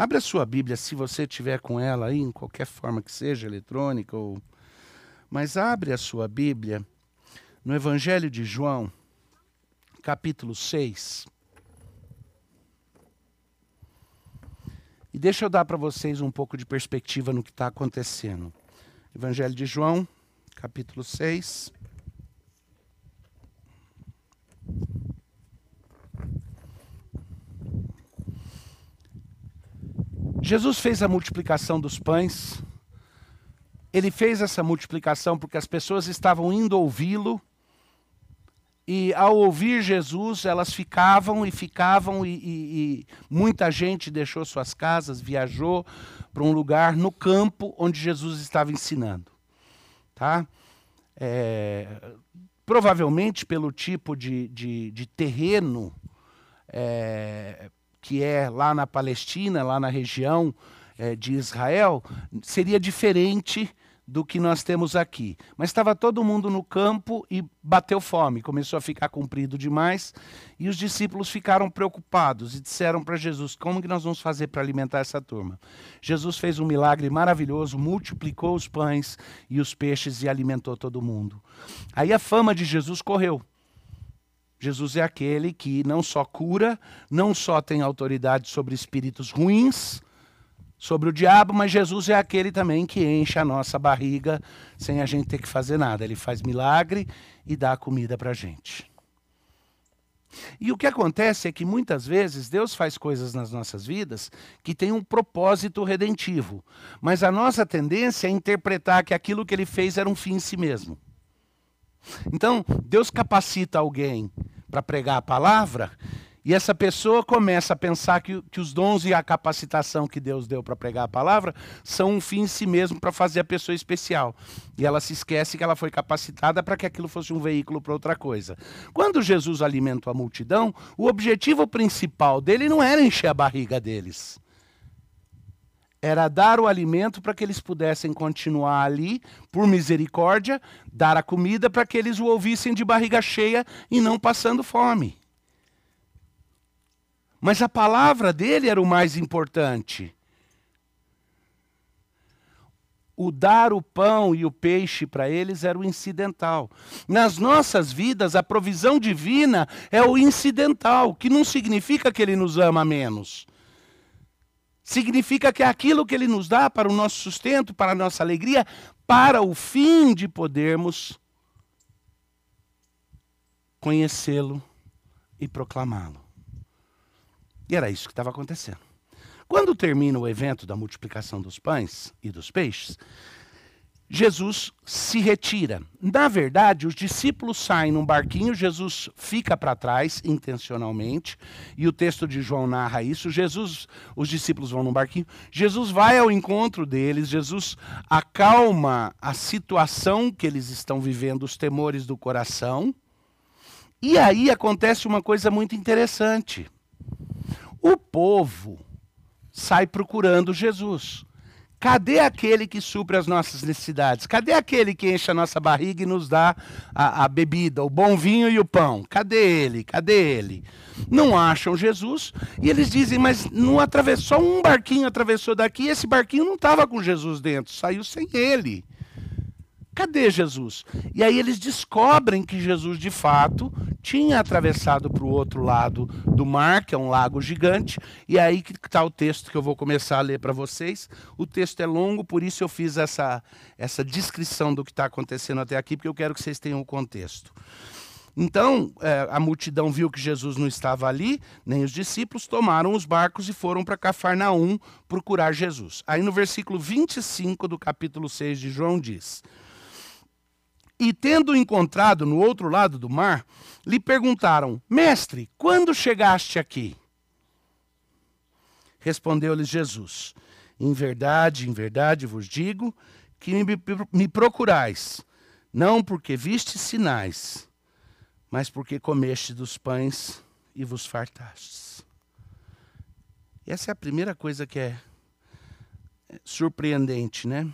Abre a sua Bíblia, se você tiver com ela aí, em qualquer forma que seja, eletrônica ou. Mas abre a sua Bíblia no Evangelho de João, capítulo 6. E deixa eu dar para vocês um pouco de perspectiva no que está acontecendo. Evangelho de João, capítulo 6. Jesus fez a multiplicação dos pães. Ele fez essa multiplicação porque as pessoas estavam indo ouvi-lo. E ao ouvir Jesus, elas ficavam e ficavam, e, e, e muita gente deixou suas casas, viajou para um lugar no campo onde Jesus estava ensinando. Tá? É, provavelmente pelo tipo de, de, de terreno é, que é lá na Palestina, lá na região é, de Israel, seria diferente do que nós temos aqui. Mas estava todo mundo no campo e bateu fome, começou a ficar comprido demais, e os discípulos ficaram preocupados e disseram para Jesus: "Como que nós vamos fazer para alimentar essa turma?" Jesus fez um milagre maravilhoso, multiplicou os pães e os peixes e alimentou todo mundo. Aí a fama de Jesus correu. Jesus é aquele que não só cura, não só tem autoridade sobre espíritos ruins, sobre o diabo, mas Jesus é aquele também que enche a nossa barriga sem a gente ter que fazer nada. Ele faz milagre e dá comida para a gente. E o que acontece é que muitas vezes Deus faz coisas nas nossas vidas que têm um propósito redentivo, mas a nossa tendência é interpretar que aquilo que ele fez era um fim em si mesmo. Então, Deus capacita alguém para pregar a palavra, e essa pessoa começa a pensar que, que os dons e a capacitação que Deus deu para pregar a palavra são um fim em si mesmo para fazer a pessoa especial. E ela se esquece que ela foi capacitada para que aquilo fosse um veículo para outra coisa. Quando Jesus alimentou a multidão, o objetivo principal dele não era encher a barriga deles era dar o alimento para que eles pudessem continuar ali, por misericórdia, dar a comida para que eles o ouvissem de barriga cheia e não passando fome. Mas a palavra dele era o mais importante. O dar o pão e o peixe para eles era o incidental. Nas nossas vidas, a provisão divina é o incidental, que não significa que ele nos ama menos significa que aquilo que Ele nos dá para o nosso sustento, para a nossa alegria, para o fim de podermos conhecê-lo e proclamá-lo. E era isso que estava acontecendo. Quando termina o evento da multiplicação dos pães e dos peixes, Jesus se retira. Na verdade, os discípulos saem num barquinho, Jesus fica para trás intencionalmente, e o texto de João narra isso. Jesus, os discípulos vão num barquinho, Jesus vai ao encontro deles, Jesus acalma a situação que eles estão vivendo, os temores do coração. E aí acontece uma coisa muito interessante. O povo sai procurando Jesus. Cadê aquele que supre as nossas necessidades? Cadê aquele que enche a nossa barriga e nos dá a, a, bebida, o bom vinho e o pão? Cadê ele? Cadê ele? Não acham Jesus e eles dizem, mas não atravessou um barquinho atravessou daqui, esse barquinho não estava com Jesus dentro, saiu sem ele. Cadê Jesus? E aí eles descobrem que Jesus, de fato, tinha atravessado para o outro lado do mar, que é um lago gigante, e aí que está o texto que eu vou começar a ler para vocês. O texto é longo, por isso eu fiz essa, essa descrição do que está acontecendo até aqui, porque eu quero que vocês tenham o contexto. Então, é, a multidão viu que Jesus não estava ali, nem os discípulos, tomaram os barcos e foram para Cafarnaum procurar Jesus. Aí no versículo 25 do capítulo 6 de João diz: e tendo encontrado no outro lado do mar, lhe perguntaram: Mestre, quando chegaste aqui? Respondeu-lhes Jesus: Em verdade, em verdade vos digo que me procurais, não porque vistes sinais, mas porque comeste dos pães e vos fartastes. Essa é a primeira coisa que é surpreendente, né?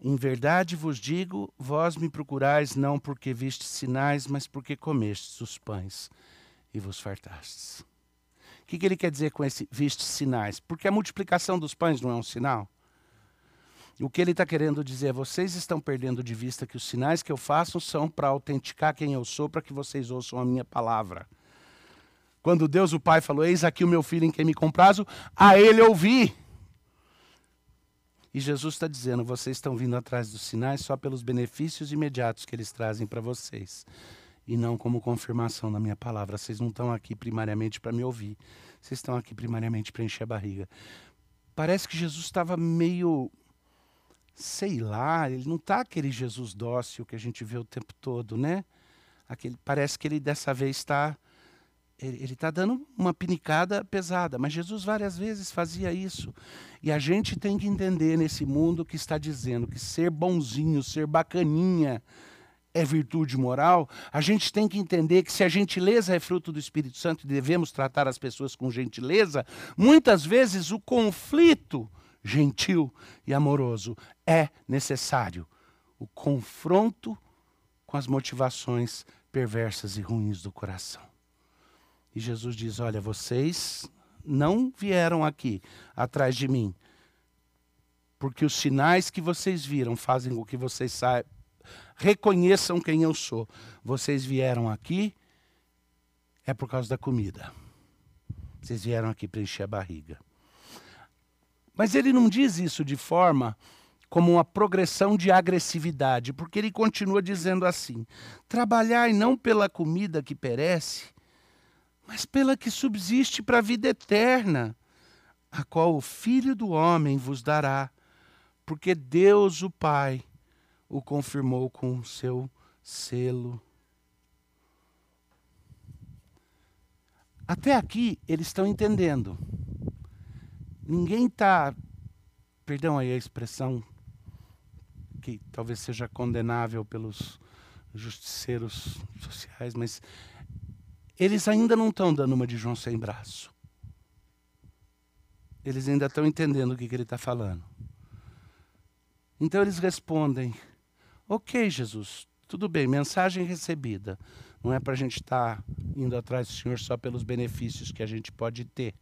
Em verdade vos digo, vós me procurais não porque vistes sinais, mas porque comestes os pães e vos fartastes. que, que ele quer dizer com esse viste sinais? Porque a multiplicação dos pães não é um sinal? O que ele está querendo dizer é: vocês estão perdendo de vista que os sinais que eu faço são para autenticar quem eu sou, para que vocês ouçam a minha palavra. Quando Deus o Pai falou: Eis aqui o meu filho em quem me comprazo, a ele ouvi. E Jesus está dizendo: vocês estão vindo atrás dos sinais só pelos benefícios imediatos que eles trazem para vocês, e não como confirmação da minha palavra. Vocês não estão aqui primariamente para me ouvir, vocês estão aqui primariamente para encher a barriga. Parece que Jesus estava meio sei lá, ele não está aquele Jesus dócil que a gente vê o tempo todo, né? Aquele, parece que ele dessa vez está. Ele está dando uma pinicada pesada, mas Jesus várias vezes fazia isso. E a gente tem que entender nesse mundo que está dizendo que ser bonzinho, ser bacaninha, é virtude moral, a gente tem que entender que se a gentileza é fruto do Espírito Santo e devemos tratar as pessoas com gentileza, muitas vezes o conflito gentil e amoroso. É necessário o confronto com as motivações perversas e ruins do coração. E Jesus diz: Olha, vocês não vieram aqui atrás de mim, porque os sinais que vocês viram fazem com que vocês reconheçam quem eu sou. Vocês vieram aqui é por causa da comida. Vocês vieram aqui para encher a barriga. Mas ele não diz isso de forma como uma progressão de agressividade, porque ele continua dizendo assim: trabalhai não pela comida que perece, mas pela que subsiste para a vida eterna, a qual o Filho do Homem vos dará, porque Deus, o Pai, o confirmou com o seu selo. Até aqui eles estão entendendo. Ninguém está, perdão aí a expressão, que talvez seja condenável pelos justiceiros sociais, mas eles ainda não estão dando uma de João sem braço. Eles ainda estão entendendo o que, que ele está falando. Então eles respondem: Ok, Jesus, tudo bem, mensagem recebida. Não é para a gente estar tá indo atrás do Senhor só pelos benefícios que a gente pode ter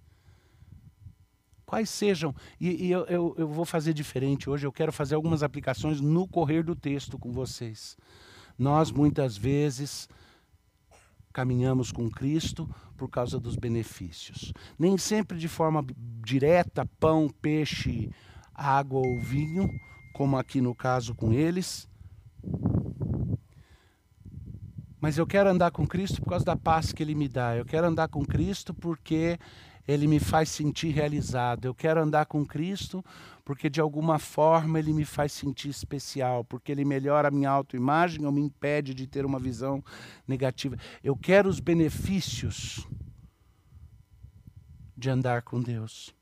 quais sejam. E, e eu, eu, eu, vou fazer diferente hoje, eu quero fazer algumas aplicações no correr do texto com vocês. Nós, muitas vezes, caminhamos com Cristo por causa dos benefícios. Nem sempre de forma direta, pão, peixe, água ou vinho, como aqui no caso com eles. Mas eu quero andar com Cristo por causa da paz que Ele me dá. Eu quero andar com Cristo porque ele me faz sentir realizado. Eu quero andar com Cristo porque de alguma forma ele me faz sentir especial, porque ele melhora a minha autoimagem ou me impede de ter uma visão negativa. Eu quero os benefícios de andar com Deus.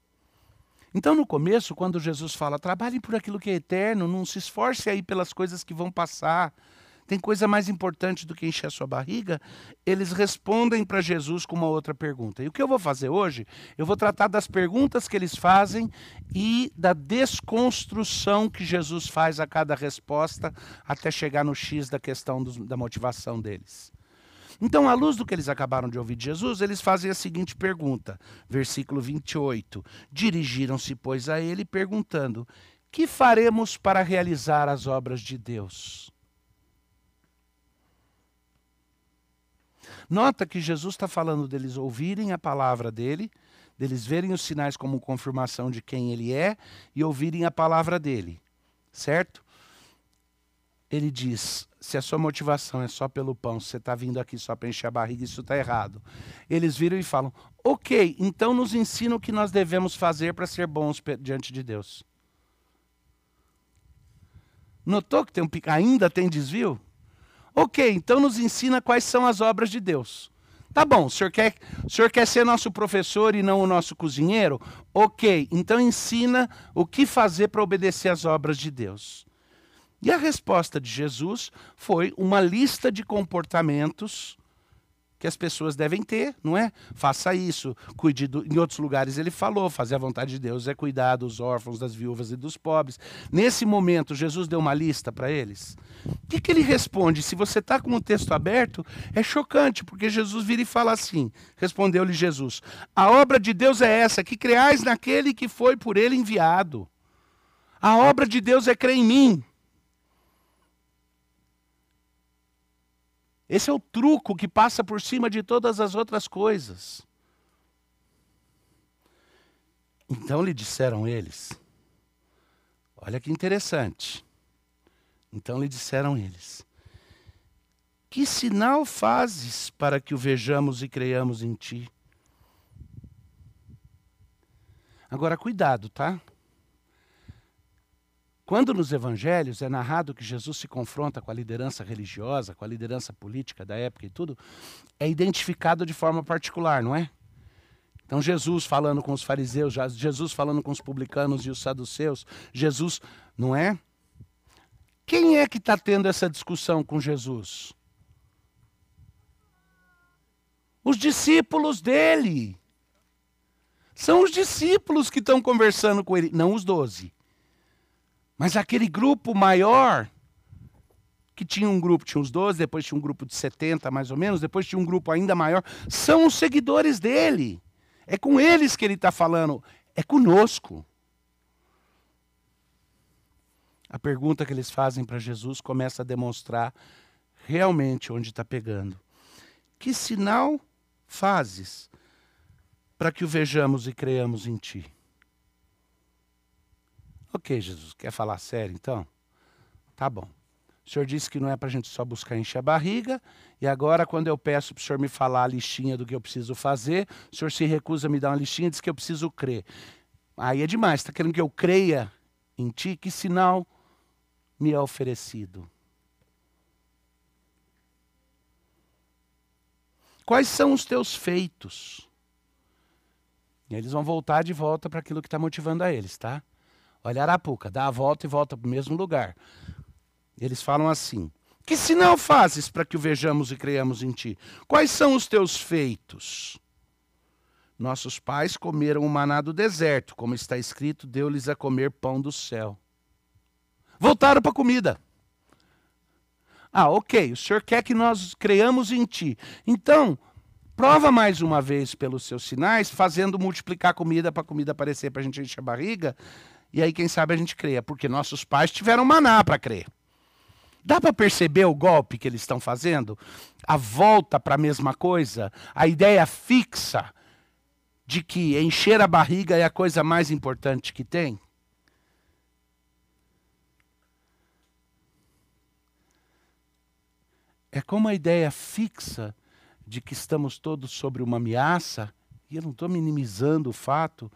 Então, no começo, quando Jesus fala, trabalhem por aquilo que é eterno, não se esforce aí pelas coisas que vão passar, tem coisa mais importante do que encher a sua barriga? Eles respondem para Jesus com uma outra pergunta. E o que eu vou fazer hoje? Eu vou tratar das perguntas que eles fazem e da desconstrução que Jesus faz a cada resposta até chegar no X da questão dos, da motivação deles. Então, à luz do que eles acabaram de ouvir de Jesus, eles fazem a seguinte pergunta, versículo 28. Dirigiram-se, pois, a ele, perguntando: Que faremos para realizar as obras de Deus? Nota que Jesus está falando deles ouvirem a palavra dele, deles verem os sinais como confirmação de quem ele é e ouvirem a palavra dele, certo? Ele diz: se a sua motivação é só pelo pão, se você está vindo aqui só para encher a barriga, isso está errado. Eles viram e falam: ok, então nos ensina o que nós devemos fazer para ser bons diante de Deus. Notou que tem um, ainda tem desvio? Ok, então nos ensina quais são as obras de Deus. Tá bom, o senhor, quer, o senhor quer ser nosso professor e não o nosso cozinheiro? Ok, então ensina o que fazer para obedecer às obras de Deus. E a resposta de Jesus foi uma lista de comportamentos que as pessoas devem ter, não é? Faça isso, cuide do... Em outros lugares ele falou, fazer a vontade de Deus é cuidar dos órfãos, das viúvas e dos pobres. Nesse momento, Jesus deu uma lista para eles. O que, que ele responde? Se você está com o texto aberto, é chocante, porque Jesus vira e fala assim: Respondeu-lhe Jesus: A obra de Deus é essa, que creais naquele que foi por ele enviado. A obra de Deus é crer em mim. Esse é o truco que passa por cima de todas as outras coisas. Então lhe disseram eles. Olha que interessante. Então lhe disseram eles: Que sinal fazes para que o vejamos e creiamos em ti? Agora, cuidado, tá? Quando nos evangelhos é narrado que Jesus se confronta com a liderança religiosa, com a liderança política da época e tudo, é identificado de forma particular, não é? Então, Jesus falando com os fariseus, Jesus falando com os publicanos e os saduceus, Jesus, não é? Quem é que está tendo essa discussão com Jesus? Os discípulos dele. São os discípulos que estão conversando com ele, não os doze. Mas aquele grupo maior, que tinha um grupo, tinha uns 12, depois tinha um grupo de 70 mais ou menos, depois tinha um grupo ainda maior, são os seguidores dele. É com eles que ele está falando, é conosco. A pergunta que eles fazem para Jesus começa a demonstrar realmente onde está pegando. Que sinal fazes para que o vejamos e creamos em ti? Ok, Jesus, quer falar sério então? Tá bom. O senhor disse que não é para a gente só buscar encher a barriga, e agora, quando eu peço para o senhor me falar a listinha do que eu preciso fazer, o senhor se recusa a me dar uma listinha e diz que eu preciso crer. Aí é demais, está querendo que eu creia em ti? Que sinal me é oferecido? Quais são os teus feitos? E eles vão voltar de volta para aquilo que está motivando a eles, tá? Olha Arapuca, dá a volta e volta para o mesmo lugar. Eles falam assim: Que sinal fazes para que o vejamos e creiamos em ti? Quais são os teus feitos? Nossos pais comeram o maná do deserto, como está escrito, deu-lhes a comer pão do céu. Voltaram para a comida. Ah, ok, o senhor quer que nós creiamos em ti. Então, prova mais uma vez pelos seus sinais, fazendo multiplicar comida para a comida aparecer para a gente encher a barriga, e aí, quem sabe, a gente creia, porque nossos pais tiveram maná para crer. Dá para perceber o golpe que eles estão fazendo? A volta para a mesma coisa? A ideia fixa de que encher a barriga é a coisa mais importante que tem? É como a ideia fixa de que estamos todos sobre uma ameaça, e eu não estou minimizando o fato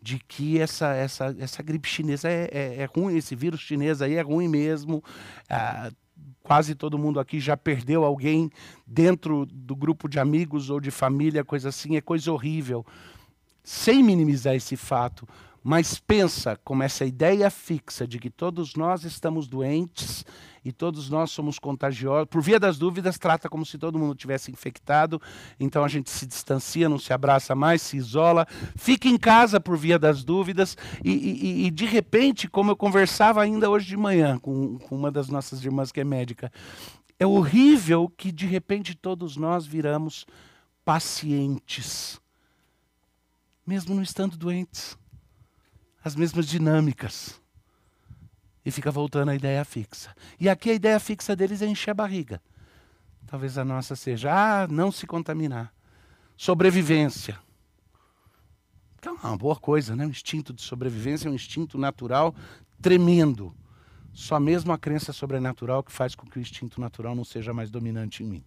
de que essa, essa, essa gripe chinesa é, é, é ruim, esse vírus chinês aí é ruim mesmo. Ah, quase todo mundo aqui já perdeu alguém dentro do grupo de amigos ou de família, coisa assim, é coisa horrível. Sem minimizar esse fato, mas pensa como essa ideia fixa de que todos nós estamos doentes e todos nós somos contagiosos. Por via das dúvidas, trata como se todo mundo tivesse infectado. Então a gente se distancia, não se abraça mais, se isola, fica em casa por via das dúvidas. E, e, e de repente, como eu conversava ainda hoje de manhã com, com uma das nossas irmãs que é médica, é horrível que de repente todos nós viramos pacientes, mesmo não estando doentes as mesmas dinâmicas. E fica voltando a ideia fixa. E aqui a ideia fixa deles é encher a barriga. Talvez a nossa seja, ah, não se contaminar. Sobrevivência. Que é uma boa coisa, né? O instinto de sobrevivência é um instinto natural tremendo. Só mesmo a crença sobrenatural que faz com que o instinto natural não seja mais dominante em mim.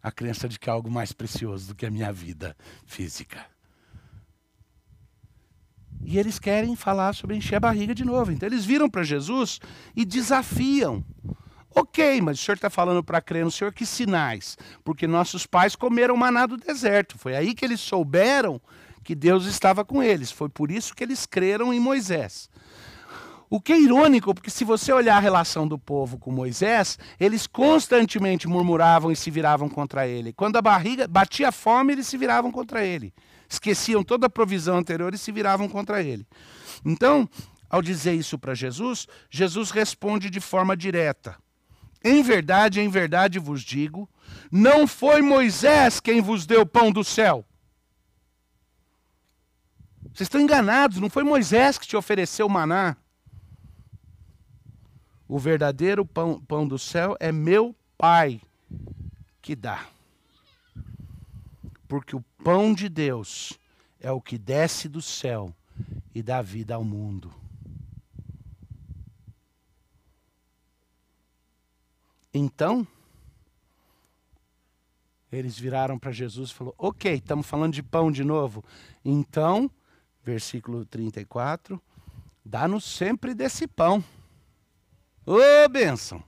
A crença de que é algo mais precioso do que a minha vida física. E eles querem falar sobre encher a barriga de novo. Então eles viram para Jesus e desafiam. Ok, mas o senhor está falando para crer no senhor que sinais? Porque nossos pais comeram maná do deserto. Foi aí que eles souberam que Deus estava com eles. Foi por isso que eles creram em Moisés. O que é irônico, porque se você olhar a relação do povo com Moisés, eles constantemente murmuravam e se viravam contra ele. Quando a barriga batia fome, eles se viravam contra ele. Esqueciam toda a provisão anterior e se viravam contra ele. Então, ao dizer isso para Jesus, Jesus responde de forma direta: Em verdade, em verdade vos digo, não foi Moisés quem vos deu pão do céu. Vocês estão enganados, não foi Moisés que te ofereceu maná. O verdadeiro pão, pão do céu é meu Pai que dá. Porque o pão de Deus é o que desce do céu e dá vida ao mundo. Então, eles viraram para Jesus e falaram: Ok, estamos falando de pão de novo. Então, versículo 34, dá-nos sempre desse pão. Ô, oh, bênção!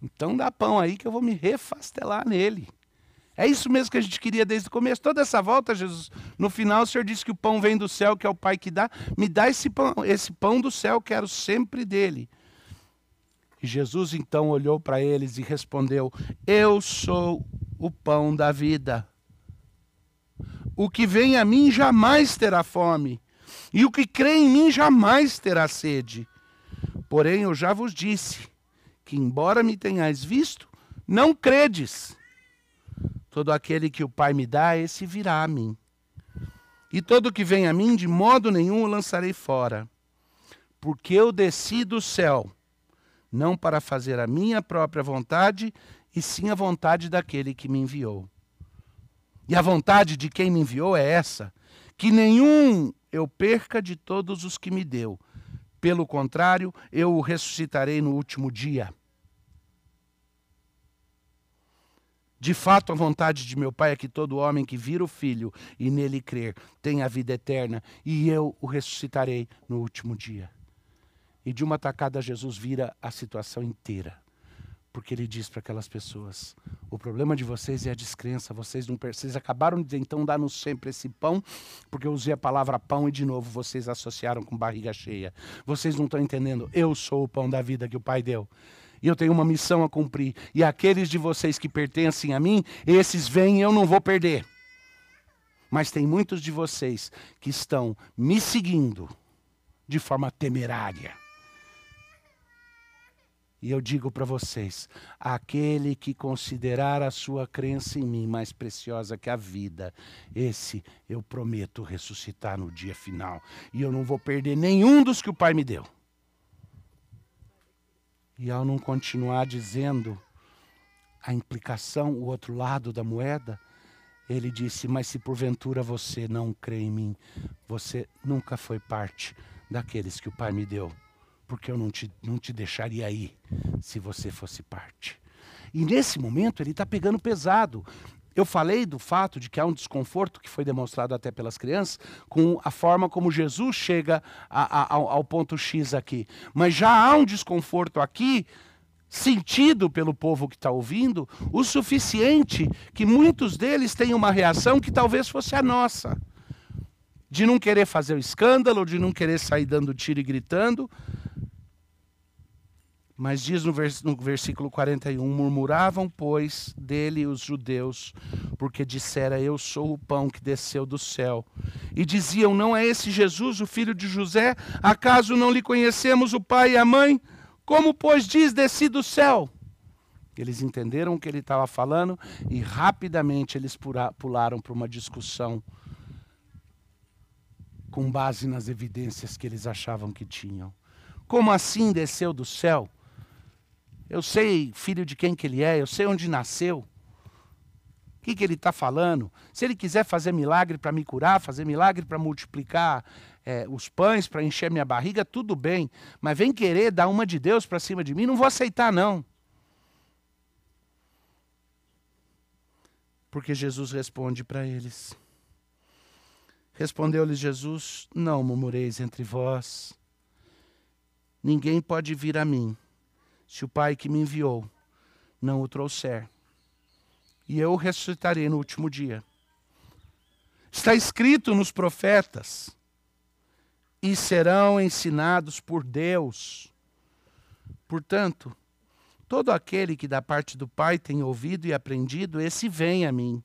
Então dá pão aí que eu vou me refastelar nele. É isso mesmo que a gente queria desde o começo. Toda essa volta, Jesus, no final o Senhor disse que o pão vem do céu, que é o Pai que dá. Me dá esse pão, esse pão do céu, quero sempre dele. E Jesus então olhou para eles e respondeu: Eu sou o pão da vida. O que vem a mim jamais terá fome, e o que crê em mim jamais terá sede. Porém, eu já vos disse que, embora me tenhais visto, não credes. Todo aquele que o Pai me dá, esse virá a mim. E todo que vem a mim, de modo nenhum o lançarei fora. Porque eu desci do céu, não para fazer a minha própria vontade, e sim a vontade daquele que me enviou. E a vontade de quem me enviou é essa: que nenhum eu perca de todos os que me deu, pelo contrário, eu o ressuscitarei no último dia. De fato, a vontade de meu Pai é que todo homem que vira o Filho e nele crer tenha a vida eterna, e eu o ressuscitarei no último dia. E de uma tacada, Jesus vira a situação inteira porque ele diz para aquelas pessoas: o problema de vocês é a descrença, vocês não vocês acabaram de então dar-nos sempre esse pão, porque eu usei a palavra pão e de novo vocês associaram com barriga cheia. Vocês não estão entendendo, eu sou o pão da vida que o Pai deu. E eu tenho uma missão a cumprir. E aqueles de vocês que pertencem a mim, esses vêm e eu não vou perder. Mas tem muitos de vocês que estão me seguindo de forma temerária e eu digo para vocês: aquele que considerar a sua crença em mim mais preciosa que a vida, esse eu prometo ressuscitar no dia final. E eu não vou perder nenhum dos que o Pai me deu. E ao não continuar dizendo a implicação, o outro lado da moeda, ele disse: Mas se porventura você não crê em mim, você nunca foi parte daqueles que o Pai me deu porque eu não te, não te deixaria ir se você fosse parte. E nesse momento ele está pegando pesado. Eu falei do fato de que há um desconforto que foi demonstrado até pelas crianças com a forma como Jesus chega a, a, ao, ao ponto X aqui. Mas já há um desconforto aqui sentido pelo povo que está ouvindo, o suficiente que muitos deles têm uma reação que talvez fosse a nossa. De não querer fazer o escândalo, de não querer sair dando tiro e gritando, mas diz no, vers no versículo 41: Murmuravam, pois, dele os judeus, porque dissera: Eu sou o pão que desceu do céu. E diziam: Não é esse Jesus, o filho de José? Acaso não lhe conhecemos o pai e a mãe? Como, pois, diz: Desci do céu? Eles entenderam o que ele estava falando e rapidamente eles pularam para uma discussão com base nas evidências que eles achavam que tinham. Como assim desceu do céu? Eu sei filho de quem que ele é, eu sei onde nasceu. O que, que ele está falando? Se ele quiser fazer milagre para me curar, fazer milagre para multiplicar é, os pães, para encher minha barriga, tudo bem. Mas vem querer dar uma de Deus para cima de mim, não vou aceitar, não. Porque Jesus responde para eles. Respondeu-lhes Jesus: Não murmureis entre vós. Ninguém pode vir a mim se o Pai que me enviou não o trouxer. E eu ressuscitarei no último dia. Está escrito nos profetas. e serão ensinados por Deus. Portanto, todo aquele que da parte do Pai tem ouvido e aprendido, esse vem a mim.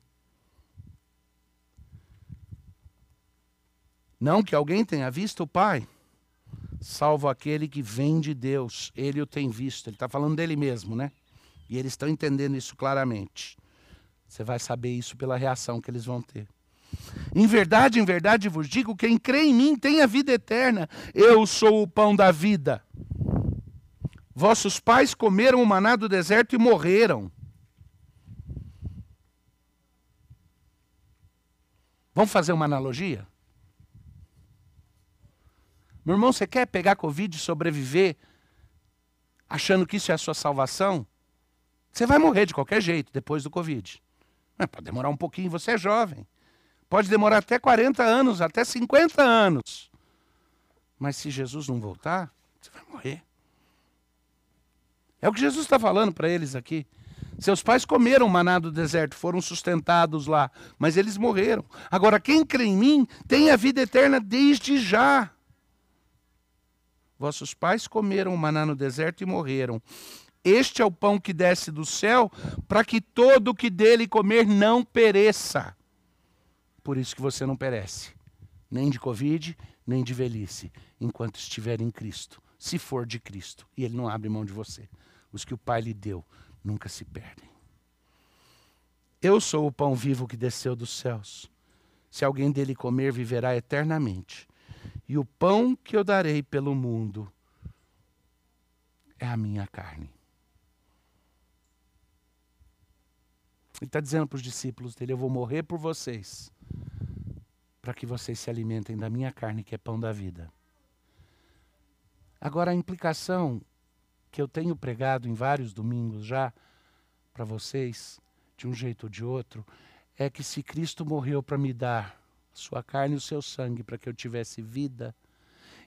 Não que alguém tenha visto o Pai, salvo aquele que vem de Deus, ele o tem visto. Ele está falando dele mesmo, né? E eles estão entendendo isso claramente. Você vai saber isso pela reação que eles vão ter. Em verdade, em verdade vos digo: quem crê em mim tem a vida eterna. Eu sou o pão da vida. Vossos pais comeram o maná do deserto e morreram. Vamos fazer uma analogia? Meu irmão, você quer pegar Covid e sobreviver achando que isso é a sua salvação? Você vai morrer de qualquer jeito depois do Covid. Mas pode demorar um pouquinho, você é jovem. Pode demorar até 40 anos, até 50 anos. Mas se Jesus não voltar, você vai morrer. É o que Jesus está falando para eles aqui. Seus pais comeram maná do deserto, foram sustentados lá, mas eles morreram. Agora, quem crê em mim tem a vida eterna desde já. Vossos pais comeram maná no deserto e morreram. Este é o pão que desce do céu, para que todo o que dele comer não pereça. Por isso que você não perece, nem de Covid, nem de velhice, enquanto estiver em Cristo, se for de Cristo, e Ele não abre mão de você. Os que o Pai lhe deu nunca se perdem. Eu sou o pão vivo que desceu dos céus. Se alguém dele comer, viverá eternamente. E o pão que eu darei pelo mundo é a minha carne. Ele está dizendo para os discípulos dele: Eu vou morrer por vocês, para que vocês se alimentem da minha carne, que é pão da vida. Agora, a implicação que eu tenho pregado em vários domingos já para vocês, de um jeito ou de outro, é que se Cristo morreu para me dar sua carne e o seu sangue para que eu tivesse vida,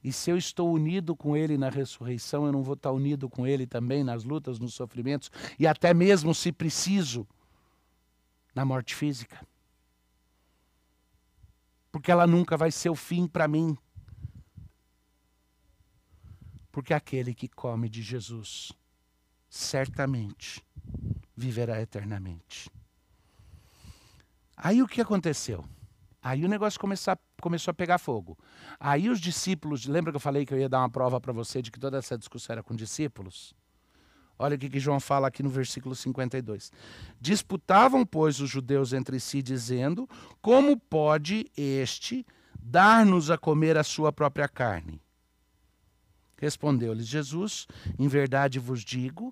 e se eu estou unido com Ele na ressurreição, eu não vou estar unido com Ele também nas lutas, nos sofrimentos, e até mesmo, se preciso, na morte física. Porque ela nunca vai ser o fim para mim. Porque aquele que come de Jesus, certamente viverá eternamente. Aí o que aconteceu? Aí o negócio começou a, começou a pegar fogo. Aí os discípulos, lembra que eu falei que eu ia dar uma prova para você de que toda essa discussão era com discípulos? Olha o que João fala aqui no versículo 52. Disputavam, pois, os judeus entre si, dizendo: Como pode este dar-nos a comer a sua própria carne? Respondeu-lhes Jesus: Em verdade vos digo,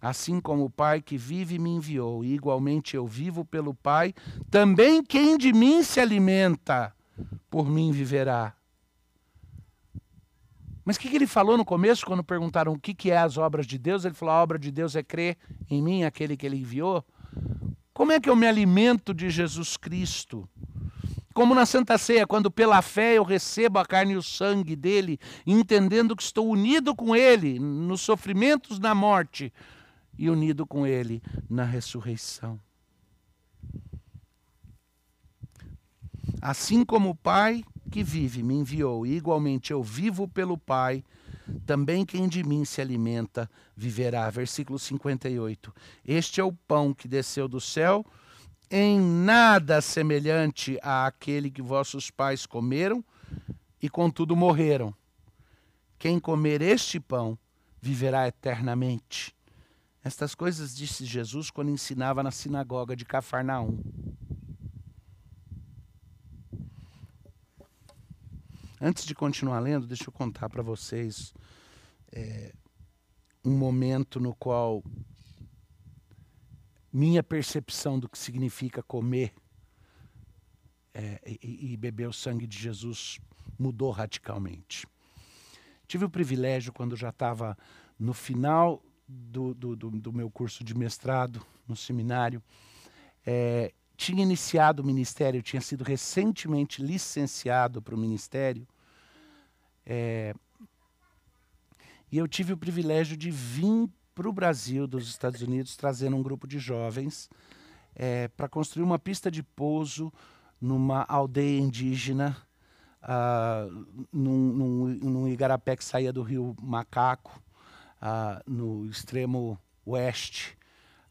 Assim como o Pai que vive me enviou, e igualmente eu vivo pelo Pai, também quem de mim se alimenta, por mim viverá. Mas o que, ele falou no começo, quando perguntaram o que, que é as obras de Deus? Ele falou: a obra de Deus é crer em mim, aquele que ele enviou. Como é que eu me alimento de Jesus Cristo? Como na Santa Ceia, quando pela fé eu recebo a carne e o sangue dele, entendendo que estou unido com ele nos sofrimentos na morte e unido com ele na ressurreição. Assim como o Pai que vive me enviou, e igualmente eu vivo pelo Pai, também quem de mim se alimenta viverá. Versículo 58. Este é o pão que desceu do céu, em nada semelhante àquele que vossos pais comeram e contudo morreram. Quem comer este pão viverá eternamente. Estas coisas disse Jesus quando ensinava na sinagoga de Cafarnaum. Antes de continuar lendo, deixa eu contar para vocês é, um momento no qual minha percepção do que significa comer é, e, e beber o sangue de Jesus mudou radicalmente. Tive o privilégio, quando já estava no final do, do, do, do, meu curso de mestrado no seminário, é, tinha iniciado o ministério, tinha sido recentemente licenciado para o ministério, é, e eu tive o privilégio de vir para o Brasil, dos Estados Unidos, trazendo um grupo de jovens é, para construir uma pista de pouso numa aldeia indígena, uh, num, num, num, igarapé que saía do rio Macaco, uh, no extremo oeste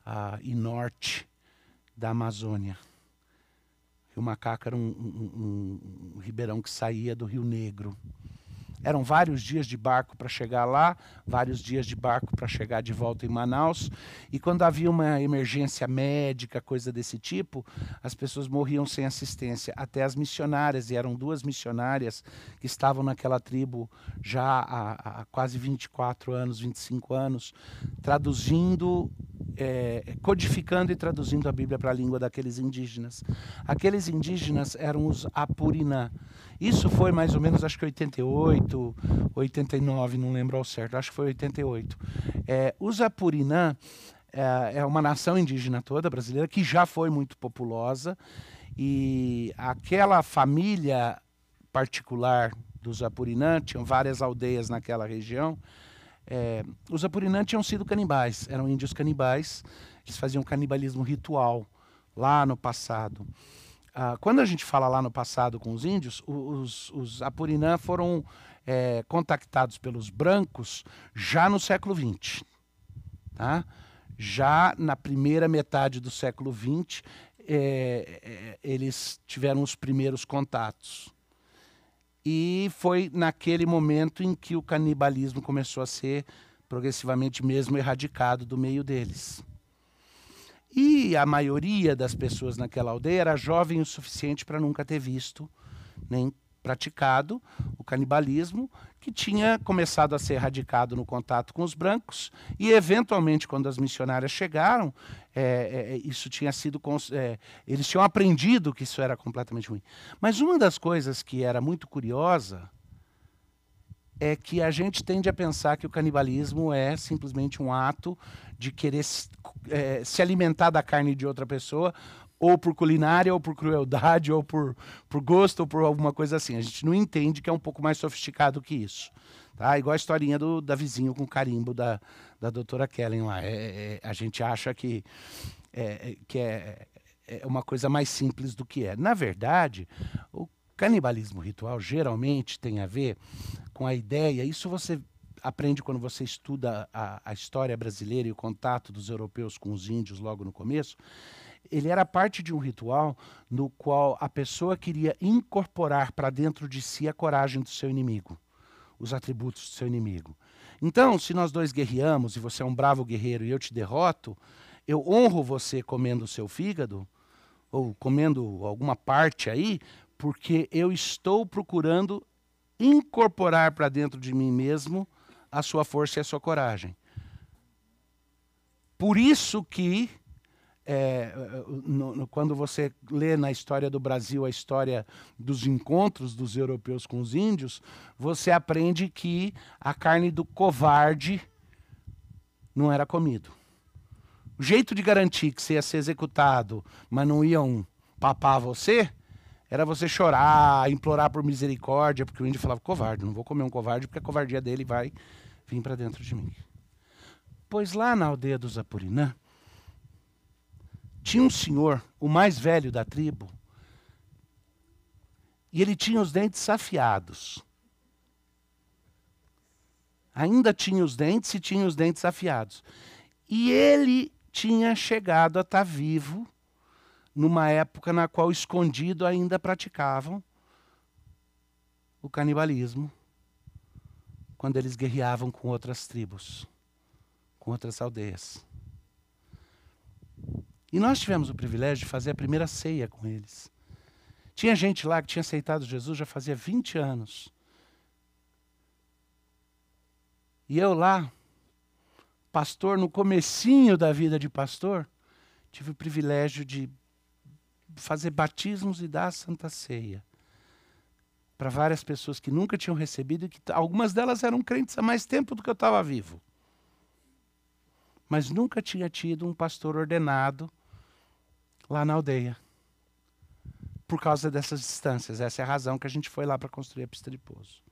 uh, e norte da Amazônia. O Rio Macaco era um, um, um, um ribeirão que saía do Rio Negro. Eram vários dias de barco para chegar lá, vários dias de barco para chegar de volta em Manaus. E quando havia uma emergência médica, coisa desse tipo, as pessoas morriam sem assistência. Até as missionárias, e eram duas missionárias que estavam naquela tribo já há, há quase 24 anos, 25 anos, traduzindo é, codificando e traduzindo a Bíblia para a língua daqueles indígenas. Aqueles indígenas eram os Apurinã. Isso foi mais ou menos, acho que 88, 89, não lembro ao certo, acho que foi 88. É, os Apurinã é, é uma nação indígena toda brasileira que já foi muito populosa e aquela família particular dos Apurinã, tinham várias aldeias naquela região, é, os Apurinã tinham sido canibais, eram índios canibais, eles faziam canibalismo ritual lá no passado. Ah, quando a gente fala lá no passado com os índios, os, os Apurinã foram é, contactados pelos brancos já no século XX. Tá? Já na primeira metade do século XX, é, é, eles tiveram os primeiros contatos. E foi naquele momento em que o canibalismo começou a ser progressivamente mesmo erradicado do meio deles. E a maioria das pessoas naquela aldeia era jovem o suficiente para nunca ter visto nem praticado o canibalismo, que tinha começado a ser erradicado no contato com os brancos, e eventualmente, quando as missionárias chegaram, é, é, isso tinha sido. É, eles tinham aprendido que isso era completamente ruim. Mas uma das coisas que era muito curiosa é que a gente tende a pensar que o canibalismo é simplesmente um ato de querer é, se alimentar da carne de outra pessoa, ou por culinária, ou por crueldade, ou por, por gosto, ou por alguma coisa assim. A gente não entende que é um pouco mais sofisticado que isso. Tá? Igual a historinha do, da vizinho com carimbo da, da doutora Kellen lá. É, é, a gente acha que, é, é, que é, é uma coisa mais simples do que é. Na verdade, o canibalismo ritual geralmente tem a ver com a ideia, isso você aprende quando você estuda a, a história brasileira e o contato dos europeus com os índios logo no começo, ele era parte de um ritual no qual a pessoa queria incorporar para dentro de si a coragem do seu inimigo, os atributos do seu inimigo. Então, se nós dois guerreamos e você é um bravo guerreiro e eu te derroto, eu honro você comendo o seu fígado ou comendo alguma parte aí, porque eu estou procurando incorporar para dentro de mim mesmo a sua força e a sua coragem. Por isso que é, no, no, quando você lê na história do Brasil a história dos encontros dos europeus com os índios, você aprende que a carne do covarde não era comido. O jeito de garantir que você ia ser executado, mas não iam papar você, era você chorar, implorar por misericórdia, porque o índio falava: covarde, não vou comer um covarde, porque a covardia dele vai vir para dentro de mim. Pois lá na aldeia dos Apurinã, tinha um senhor, o mais velho da tribo, e ele tinha os dentes afiados. Ainda tinha os dentes e tinha os dentes afiados. E ele tinha chegado a estar tá vivo numa época na qual escondido ainda praticavam o canibalismo, quando eles guerreavam com outras tribos, com outras aldeias. E nós tivemos o privilégio de fazer a primeira ceia com eles. Tinha gente lá que tinha aceitado Jesus já fazia 20 anos. E eu lá, pastor no comecinho da vida de pastor, tive o privilégio de fazer batismos e dar a Santa Ceia para várias pessoas que nunca tinham recebido e que algumas delas eram crentes há mais tempo do que eu estava vivo. Mas nunca tinha tido um pastor ordenado lá na aldeia. Por causa dessas distâncias. Essa é a razão que a gente foi lá para construir a pista de pouso.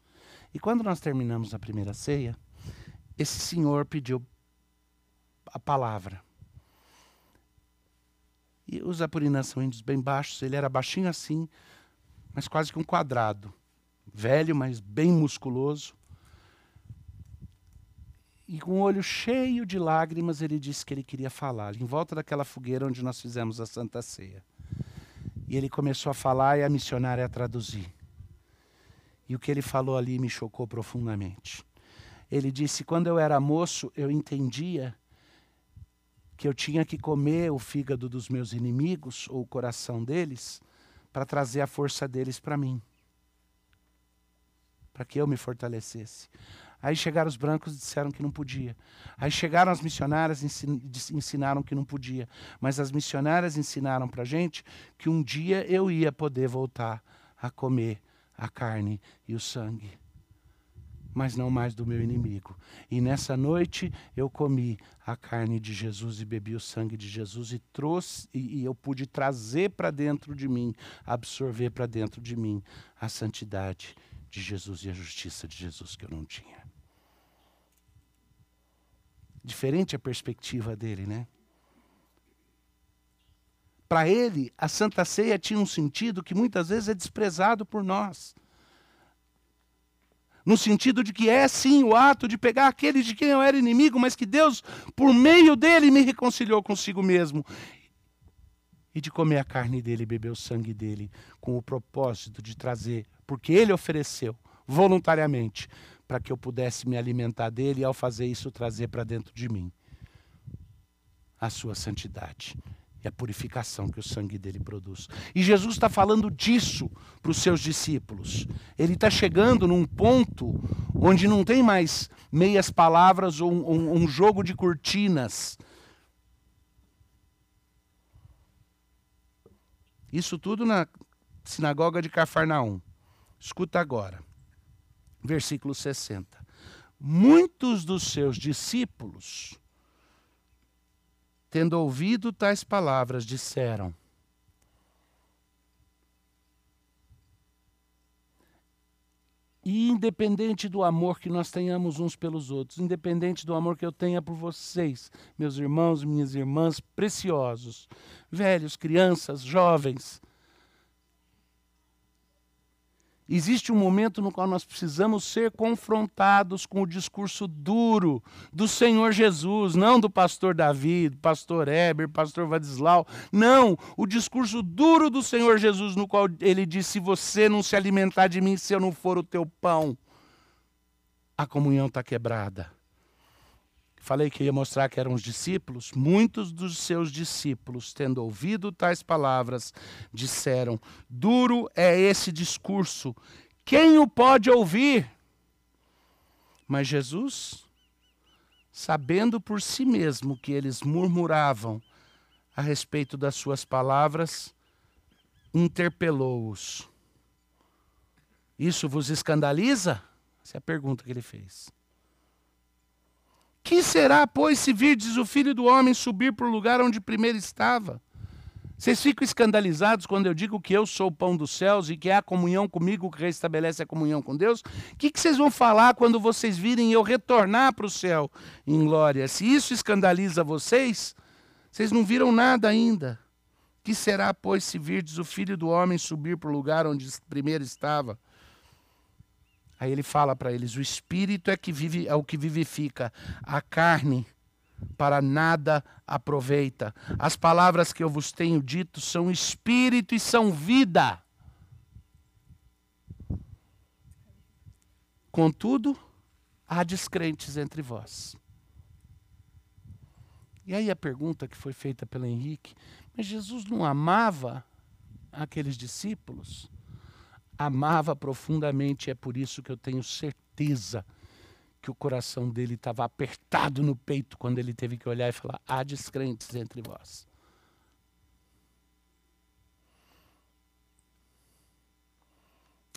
E quando nós terminamos a primeira ceia, esse senhor pediu a palavra. E os apurinas são índios bem baixos, ele era baixinho assim, mas quase que um quadrado. Velho, mas bem musculoso. E com o olho cheio de lágrimas, ele disse que ele queria falar, em volta daquela fogueira onde nós fizemos a Santa Ceia. E ele começou a falar e a missionária a traduzir. E o que ele falou ali me chocou profundamente. Ele disse: quando eu era moço, eu entendia que eu tinha que comer o fígado dos meus inimigos, ou o coração deles, para trazer a força deles para mim. Para que eu me fortalecesse. Aí chegaram os brancos e disseram que não podia. Aí chegaram as missionárias e ensinaram que não podia. Mas as missionárias ensinaram para a gente que um dia eu ia poder voltar a comer a carne e o sangue mas não mais do meu inimigo. E nessa noite eu comi a carne de Jesus e bebi o sangue de Jesus e trouxe e, e eu pude trazer para dentro de mim, absorver para dentro de mim a santidade de Jesus e a justiça de Jesus que eu não tinha. Diferente a perspectiva dele, né? Para ele, a Santa Ceia tinha um sentido que muitas vezes é desprezado por nós no sentido de que é sim o ato de pegar aquele de quem eu era inimigo, mas que Deus, por meio dele, me reconciliou consigo mesmo. E de comer a carne dele e beber o sangue dele, com o propósito de trazer, porque ele ofereceu voluntariamente, para que eu pudesse me alimentar dele e, ao fazer isso, trazer para dentro de mim a sua santidade e a purificação que o sangue dele produz. E Jesus está falando disso para os seus discípulos. Ele está chegando num ponto onde não tem mais meias palavras ou um, um, jogo de cortinas. Isso tudo na sinagoga de Cafarnaum. Escuta agora, versículo 60. Muitos dos seus discípulos tendo ouvido tais palavras, disseram: E independente do amor que nós tenhamos uns pelos outros, independente do amor que eu tenha por vocês, meus irmãos, minhas irmãs preciosos, velhos, crianças, jovens, Existe um momento no qual nós precisamos ser confrontados com o discurso duro do Senhor Jesus, não do pastor Davi, pastor Heber, pastor Vadislau. Não, o discurso duro do Senhor Jesus, no qual ele diz: Se você não se alimentar de mim, se eu não for o teu pão, a comunhão está quebrada. Falei que ia mostrar que eram os discípulos. Muitos dos seus discípulos, tendo ouvido tais palavras, disseram: Duro é esse discurso, quem o pode ouvir? Mas Jesus, sabendo por si mesmo que eles murmuravam a respeito das suas palavras, interpelou-os. Isso vos escandaliza? Essa é a pergunta que ele fez. Que será, pois, se virdes o filho do homem subir para o lugar onde primeiro estava? Vocês ficam escandalizados quando eu digo que eu sou o pão dos céus e que é a comunhão comigo que restabelece a comunhão com Deus? O que, vocês vão falar quando vocês virem eu retornar para o céu em glória? Se isso escandaliza vocês, vocês não viram nada ainda. Que será, pois, se virdes o filho do homem subir para o lugar onde primeiro estava? Aí ele fala para eles: o espírito é que vive, é o que vivifica, a carne para nada aproveita. As palavras que eu vos tenho dito são espírito e são vida. Contudo, há descrentes entre vós. E aí a pergunta que foi feita pelo Henrique: mas Jesus não amava aqueles discípulos? Amava profundamente, é por isso que eu tenho certeza que o coração dele estava apertado no peito quando ele teve que olhar e falar: há descrentes entre vós.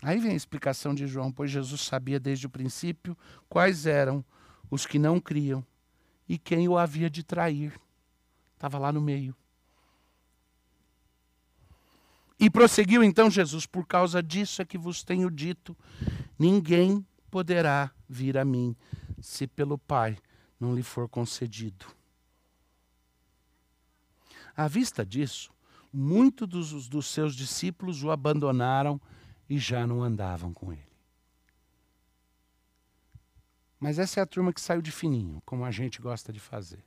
Aí vem a explicação de João, pois Jesus sabia desde o princípio quais eram os que não criam e quem o havia de trair. Estava lá no meio. E prosseguiu então Jesus: Por causa disso é que vos tenho dito: ninguém poderá vir a mim se pelo Pai não lhe for concedido. À vista disso, muitos dos, dos seus discípulos o abandonaram e já não andavam com ele. Mas essa é a turma que saiu de fininho, como a gente gosta de fazer.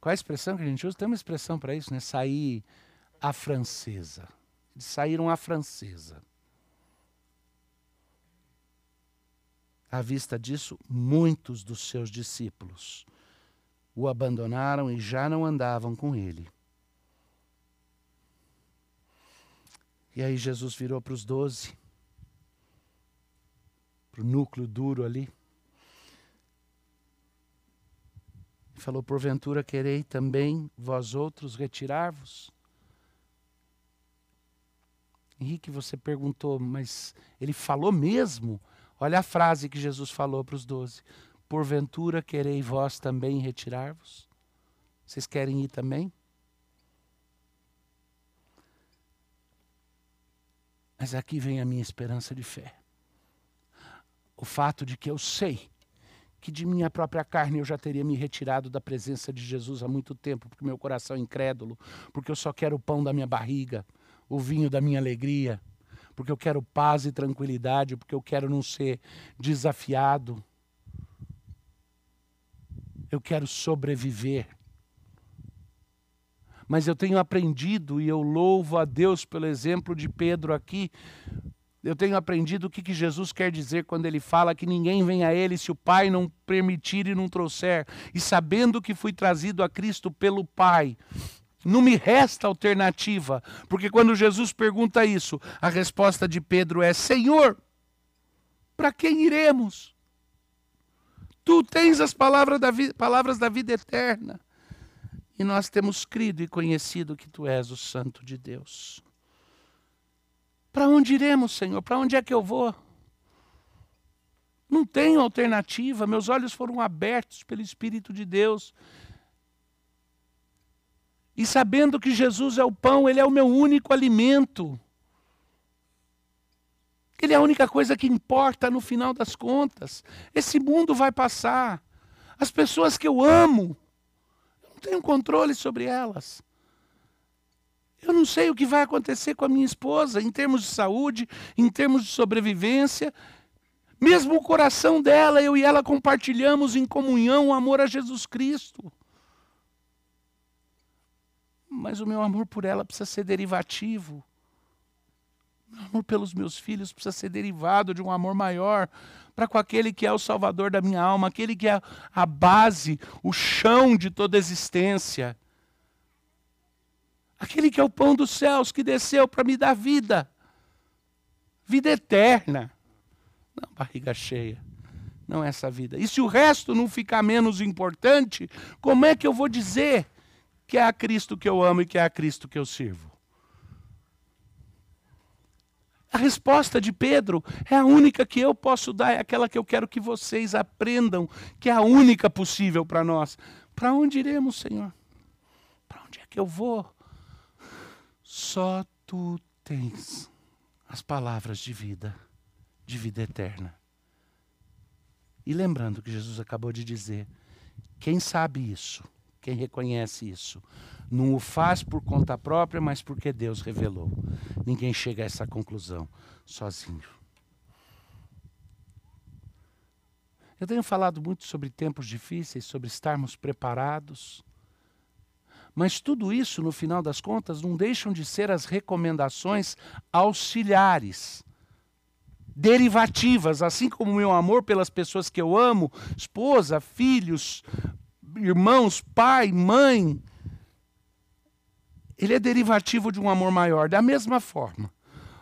Qual é a expressão que a gente usa? Tem uma expressão para isso, né? Sair à francesa. Eles saíram à francesa. À vista disso, muitos dos seus discípulos o abandonaram e já não andavam com ele. E aí Jesus virou para os doze, para o núcleo duro ali, e falou: Porventura querei também vós outros retirar-vos? Henrique, você perguntou, mas ele falou mesmo? Olha a frase que Jesus falou para os doze: Porventura querei vós também retirar-vos? Vocês querem ir também? Mas aqui vem a minha esperança de fé. O fato de que eu sei que de minha própria carne eu já teria me retirado da presença de Jesus há muito tempo, porque meu coração é incrédulo, porque eu só quero o pão da minha barriga, o vinho da minha alegria, porque eu quero paz e tranquilidade, porque eu quero não ser desafiado. Eu quero sobreviver mas eu tenho aprendido, e eu louvo a Deus pelo exemplo de Pedro aqui, eu tenho aprendido o que, que Jesus quer dizer quando ele fala que ninguém vem a ele se o Pai não permitir e não trouxer. E sabendo que fui trazido a Cristo pelo Pai, não me resta alternativa, porque quando Jesus pergunta isso, a resposta de Pedro é: Senhor, para quem iremos? Tu tens as palavras da, palavras da vida eterna e nós temos crido e conhecido que tu és o Santo de Deus. Para onde iremos, Senhor? Para onde é que eu vou? Não tenho alternativa, meus olhos foram abertos pelo Espírito de Deus. E sabendo que Jesus é o pão, Ele é o meu único alimento. Ele é a única coisa que importa no final das contas. Esse mundo vai passar. As pessoas que eu amo, tenho controle sobre elas. Eu não sei o que vai acontecer com a minha esposa em termos de saúde, em termos de sobrevivência. Mesmo o coração dela, eu e ela compartilhamos em comunhão o amor a Jesus Cristo. Mas o meu amor por ela precisa ser derivativo. O meu amor pelos meus filhos precisa ser derivado de um amor maior para com aquele que é o Salvador da minha alma, aquele que é a base, o chão de toda existência. Aquele que é o pão dos céus que desceu para me dar vida, vida eterna. Não barriga cheia, não é essa vida. E se o resto não ficar menos importante, como é que eu vou dizer que é a Cristo que eu amo e que é a Cristo que eu sirvo? A resposta de Pedro é a única que eu posso dar, é aquela que eu quero que vocês aprendam, que é a única possível para nós. Para onde iremos, Senhor? Para onde é que eu vou? Só tu tens as palavras de vida, de vida eterna. E lembrando que Jesus acabou de dizer: quem sabe isso, quem reconhece isso, não o faz por conta própria, mas porque Deus revelou. Ninguém chega a essa conclusão sozinho. Eu tenho falado muito sobre tempos difíceis, sobre estarmos preparados. Mas tudo isso, no final das contas, não deixam de ser as recomendações auxiliares, derivativas, assim como o meu amor pelas pessoas que eu amo, esposa, filhos, irmãos, pai, mãe, ele é derivativo de um amor maior. Da mesma forma,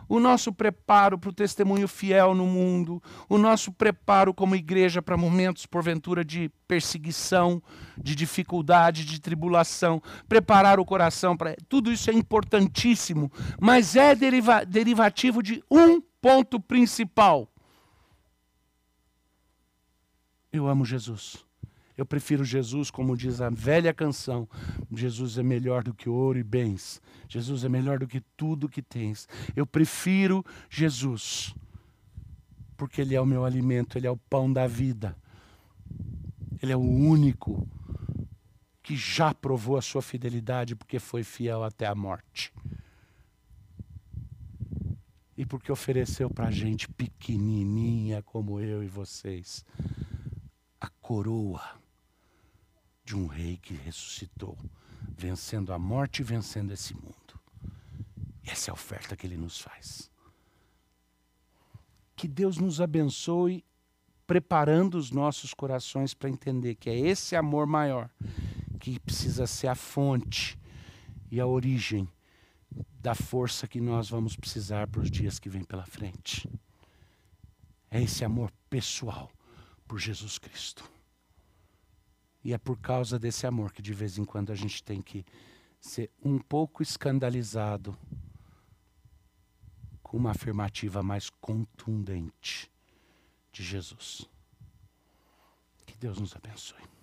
o nosso preparo para o testemunho fiel no mundo, o nosso preparo como igreja para momentos, porventura, de perseguição, de dificuldade, de tribulação, preparar o coração para. Tudo isso é importantíssimo, mas é deriva... derivativo de um ponto principal. Eu amo Jesus. Eu prefiro Jesus, como diz a velha canção. Jesus é melhor do que ouro e bens. Jesus é melhor do que tudo que tens. Eu prefiro Jesus, porque Ele é o meu alimento, Ele é o pão da vida. Ele é o único que já provou a sua fidelidade, porque foi fiel até a morte. E porque ofereceu para a gente pequenininha como eu e vocês a coroa de um rei que ressuscitou, vencendo a morte e vencendo esse mundo. Essa é a oferta que ele nos faz. Que Deus nos abençoe preparando os nossos corações para entender que é esse amor maior que precisa ser a fonte e a origem da força que nós vamos precisar para os dias que vêm pela frente. É esse amor pessoal por Jesus Cristo. E é por causa desse amor que de vez em quando a gente tem que ser um pouco escandalizado com uma afirmativa mais contundente de Jesus. Que Deus nos abençoe.